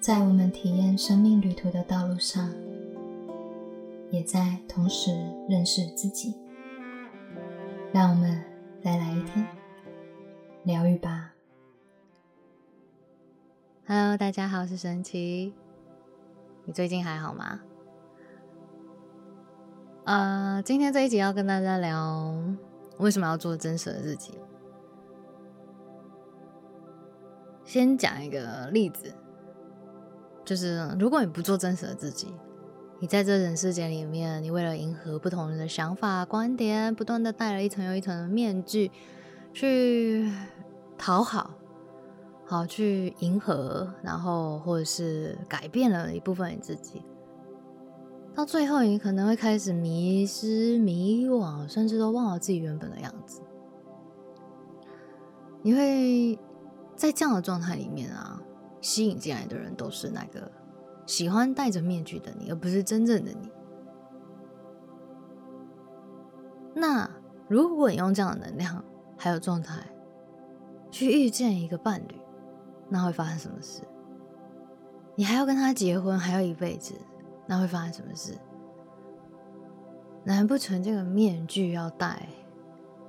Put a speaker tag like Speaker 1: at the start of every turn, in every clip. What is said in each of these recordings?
Speaker 1: 在我们体验生命旅途的道路上，也在同时认识自己。让我们再来一天疗愈吧。
Speaker 2: Hello，大家好，我是神奇。你最近还好吗？呃，今天这一集要跟大家聊为什么要做真实的自己。先讲一个例子，就是如果你不做真实的自己，你在这人世间里面，你为了迎合不同人的想法、观点，不断的戴了一层又一层的面具，去讨好，好去迎合，然后或者是改变了一部分你自己。到最后，你可能会开始迷失、迷惘，甚至都忘了自己原本的样子。你会在这样的状态里面啊，吸引进来的人都是那个喜欢戴着面具的你，而不是真正的你。那如果你用这样的能量还有状态去遇见一个伴侣，那会发生什么事？你还要跟他结婚，还要一辈子？那会发生什么事？难不成这个面具要戴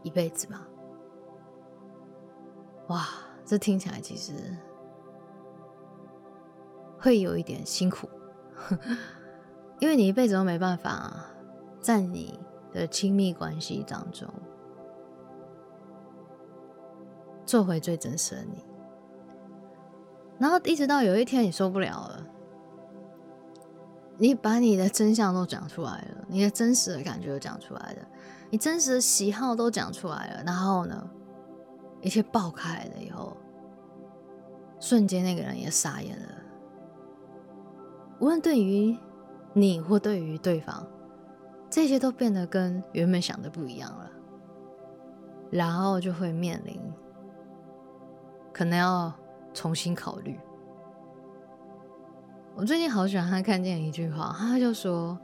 Speaker 2: 一辈子吗？哇，这听起来其实会有一点辛苦，因为你一辈子都没办法在你的亲密关系当中做回最真实的你，然后一直到有一天你受不了了。你把你的真相都讲出来了，你的真实的感觉都讲出来了，你真实的喜好都讲出来了，然后呢，一切爆开了以后，瞬间那个人也傻眼了。无论对于你或对于对方，这些都变得跟原本想的不一样了，然后就会面临可能要重新考虑。我最近好喜欢他看见一句话，他就说：“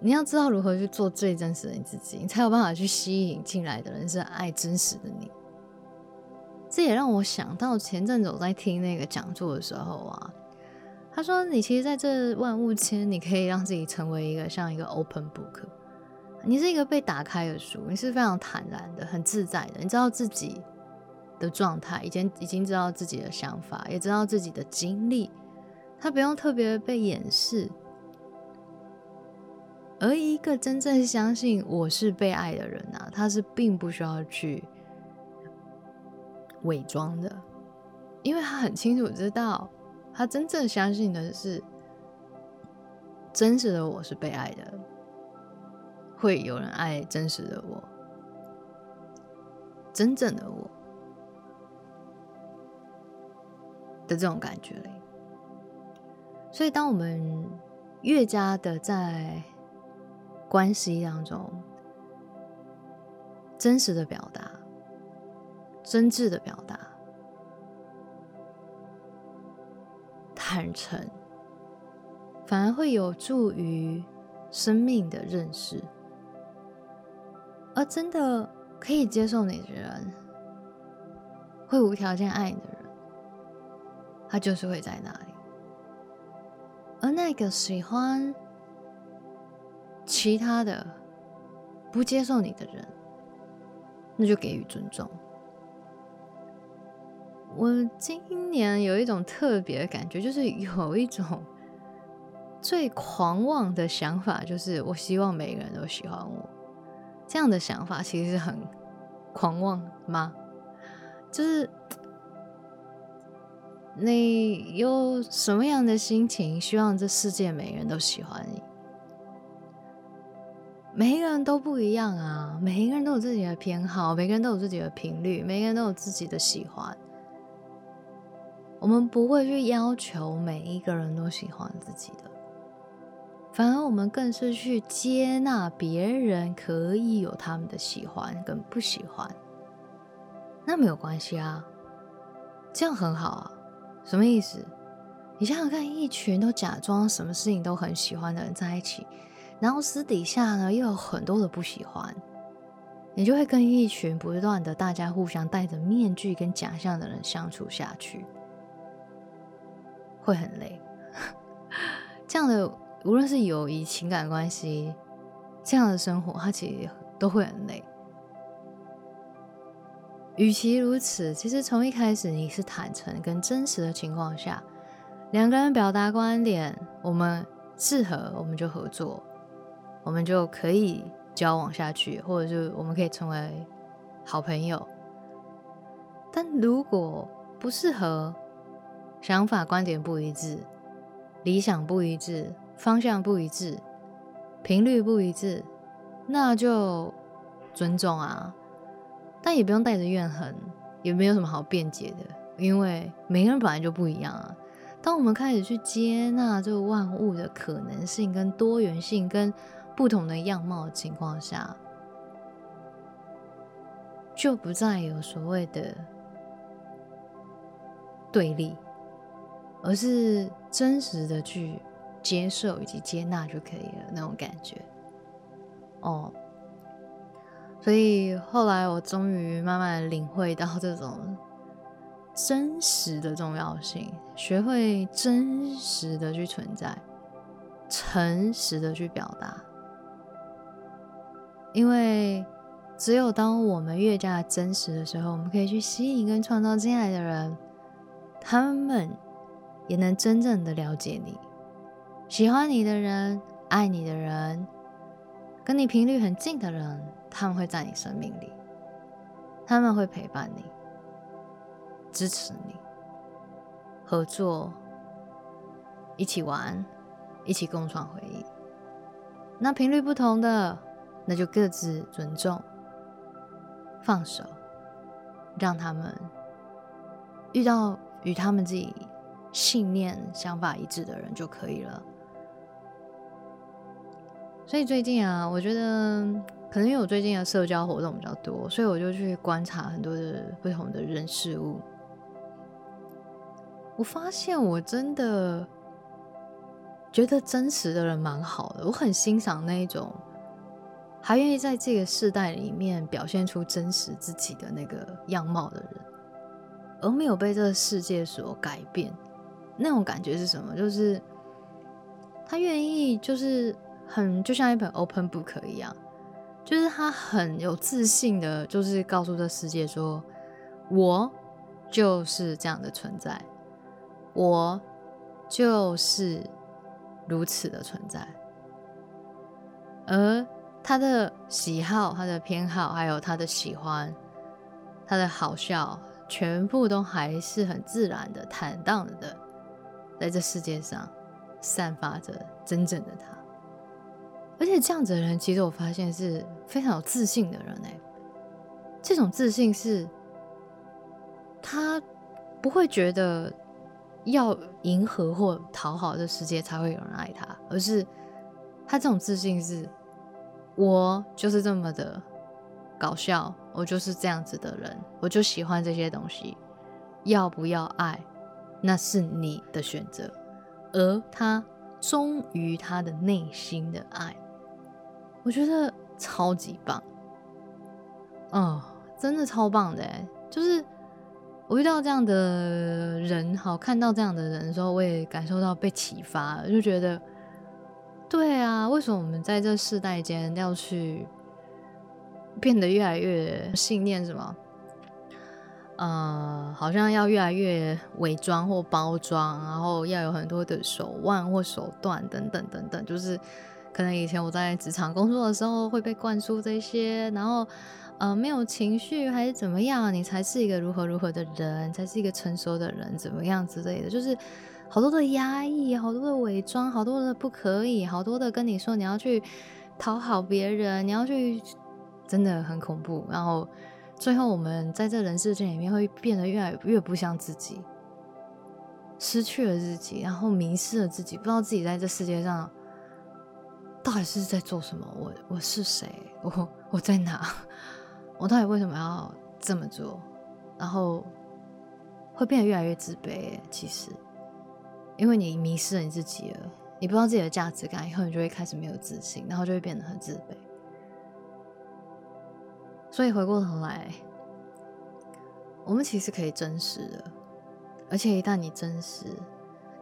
Speaker 2: 你要知道如何去做最真实的你自己，你才有办法去吸引进来的人是爱真实的你。”这也让我想到前阵子我在听那个讲座的时候啊，他说：“你其实在这万物间，你可以让自己成为一个像一个 open book，你是一个被打开的书，你是非常坦然的、很自在的，你知道自己的状态，已经已经知道自己的想法，也知道自己的经历。”他不用特别被掩饰，而一个真正相信我是被爱的人啊，他是并不需要去伪装的，因为他很清楚知道，他真正相信的是真实的我是被爱的，会有人爱真实的我，真正的我的这种感觉。所以，当我们越加的在关系当中真实的表达、真挚的表达、坦诚，反而会有助于生命的认识。而真的可以接受你的人，会无条件爱你的人，他就是会在那里。而那个喜欢其他的、不接受你的人，那就给予尊重。我今年有一种特别的感觉，就是有一种 最狂妄的想法，就是我希望每个人都喜欢我。这样的想法其实很狂妄吗？就是。你有什么样的心情？希望这世界每个人都喜欢你。每一个人都不一样啊，每一个人都有自己的偏好，每个人都有自己的频率，每个人都有自己的喜欢。我们不会去要求每一个人都喜欢自己的，反而我们更是去接纳别人可以有他们的喜欢跟不喜欢。那没有关系啊，这样很好啊。什么意思？你想想看，一群都假装什么事情都很喜欢的人在一起，然后私底下呢又有很多的不喜欢，你就会跟一群不断的大家互相戴着面具跟假象的人相处下去，会很累。这样的无论是友谊、情感关系，这样的生活，它其实都会很累。与其如此，其实从一开始你是坦诚跟真实的情况下，两个人表达观点，我们适合，我们就合作，我们就可以交往下去，或者是我们可以成为好朋友。但如果不适合，想法观点不一致，理想不一致，方向不一致，频率不一致，那就尊重啊。但也不用带着怨恨，也没有什么好辩解的，因为每个人本来就不一样啊。当我们开始去接纳这个万物的可能性、跟多元性、跟不同的样貌的情况下，就不再有所谓的对立，而是真实的去接受以及接纳就可以了那种感觉。哦。所以后来我终于慢慢领会到这种真实的重要性，学会真实的去存在，诚实的去表达。因为只有当我们越加真实的时候，我们可以去吸引跟创造进来的人，他们也能真正的了解你，喜欢你的人，爱你的人。跟你频率很近的人，他们会在你生命里，他们会陪伴你，支持你，合作，一起玩，一起共创回忆。那频率不同的，那就各自尊重，放手，让他们遇到与他们自己信念、想法一致的人就可以了。所以最近啊，我觉得可能因为我最近的社交活动比较多，所以我就去观察很多的不同的人事物。我发现我真的觉得真实的人蛮好的，我很欣赏那一种还愿意在这个世代里面表现出真实自己的那个样貌的人，而没有被这个世界所改变。那种感觉是什么？就是他愿意，就是。很就像一本 open book 一样，就是他很有自信的，就是告诉这世界说：“我就是这样的存在，我就是如此的存在。”而他的喜好、他的偏好，还有他的喜欢、他的好笑，全部都还是很自然的、坦荡的，在这世界上散发着真正的他。而且这样子的人，其实我发现是非常有自信的人哎。这种自信是，他不会觉得要迎合或讨好这世界才会有人爱他，而是他这种自信是，我就是这么的搞笑，我就是这样子的人，我就喜欢这些东西。要不要爱，那是你的选择，而他忠于他的内心的爱。我觉得超级棒，嗯，真的超棒的！就是我遇到这样的人，好看到这样的人的时候，我也感受到被启发，就觉得，对啊，为什么我们在这世代间要去变得越来越信念什么？呃，好像要越来越伪装或包装，然后要有很多的手腕或手段等等等等，就是。可能以前我在职场工作的时候会被灌输这些，然后，呃，没有情绪还是怎么样，你才是一个如何如何的人，才是一个成熟的人，怎么样之类的，就是好多的压抑，好多的伪装，好多的不可以，好多的跟你说你要去讨好别人，你要去，真的很恐怖。然后最后我们在这人世间里面会变得越来越不像自己，失去了自己，然后迷失了自己，不知道自己在这世界上。到底是在做什么？我我是谁？我我在哪？我到底为什么要这么做？然后会变得越来越自卑。其实，因为你迷失了你自己了，你不知道自己的价值感，以后你就会开始没有自信，然后就会变得很自卑。所以回过头来，我们其实可以真实的，而且一旦你真实，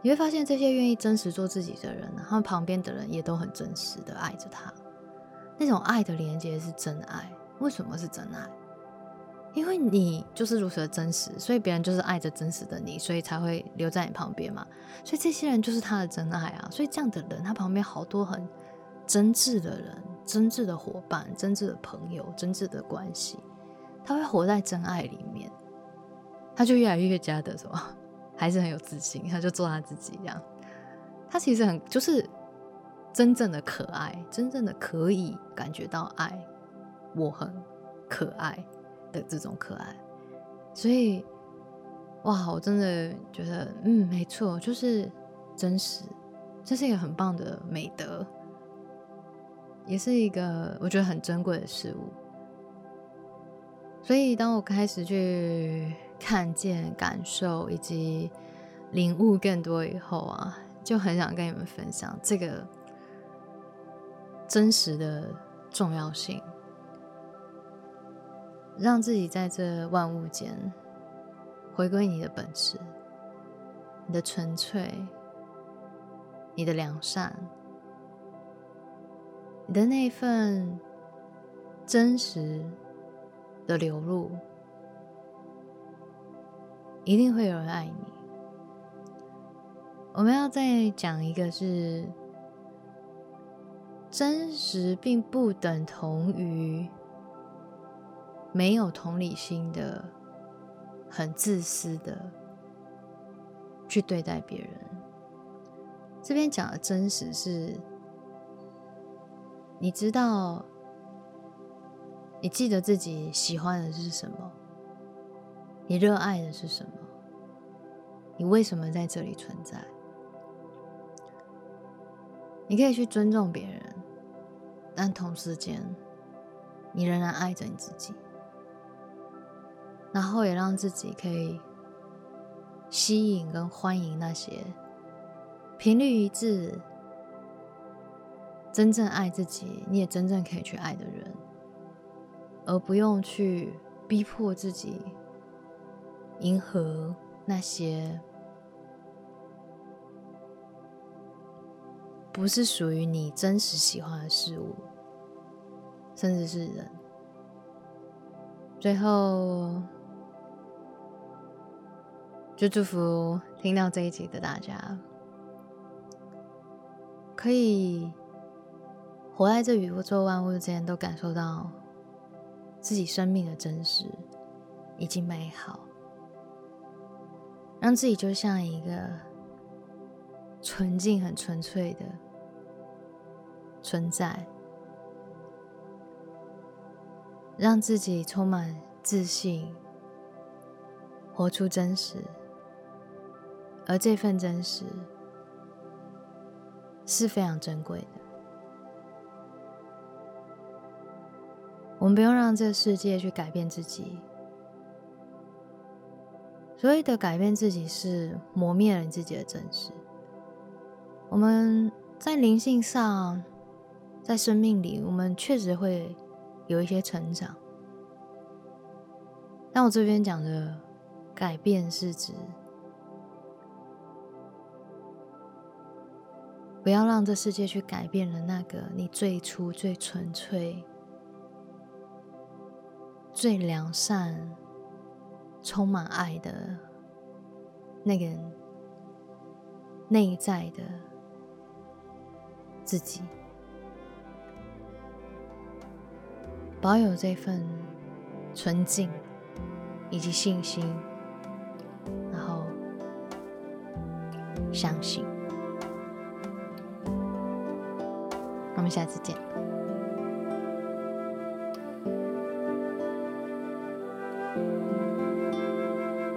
Speaker 2: 你会发现这些愿意真实做自己的人，他们旁边的人也都很真实的爱着他。那种爱的连接是真爱。为什么是真爱？因为你就是如此的真实，所以别人就是爱着真实的你，所以才会留在你旁边嘛。所以这些人就是他的真爱啊。所以这样的人，他旁边好多很真挚的人、真挚的伙伴、真挚的朋友、真挚的关系，他会活在真爱里面，他就越来越加的什么，还是很有自信，他就做他自己这样。他其实很就是真正的可爱，真正的可以感觉到爱，我很可爱。的这种可爱，所以哇，我真的觉得，嗯，没错，就是真实，这是一个很棒的美德，也是一个我觉得很珍贵的事物。所以，当我开始去看见、感受以及领悟更多以后啊，就很想跟你们分享这个真实的重要性。让自己在这万物间回归你的本质，你的纯粹，你的良善，你的那份真实的流露，一定会有人爱你。我们要再讲一个，是真实并不等同于。没有同理心的，很自私的去对待别人。这边讲的真实是，你知道，你记得自己喜欢的是什么，你热爱的是什么，你为什么在这里存在？你可以去尊重别人，但同时间，你仍然爱着你自己。然后也让自己可以吸引跟欢迎那些频率一致、真正爱自己，你也真正可以去爱的人，而不用去逼迫自己迎合那些不是属于你真实喜欢的事物，甚至是人。最后。就祝福听到这一集的大家，可以活在这宇宙万物之间，都感受到自己生命的真实以及美好，让自己就像一个纯净、很纯粹的存在，让自己充满自信，活出真实。而这份真实是非常珍贵的。我们不用让这个世界去改变自己。所谓的改变自己，是磨灭了你自己的真实。我们在灵性上，在生命里，我们确实会有一些成长。但我这边讲的改变，是指。不要让这世界去改变了那个你最初最纯粹、最良善、充满爱的那个内在的自己，保有这份纯净以及信心，然后相信。我们下次见。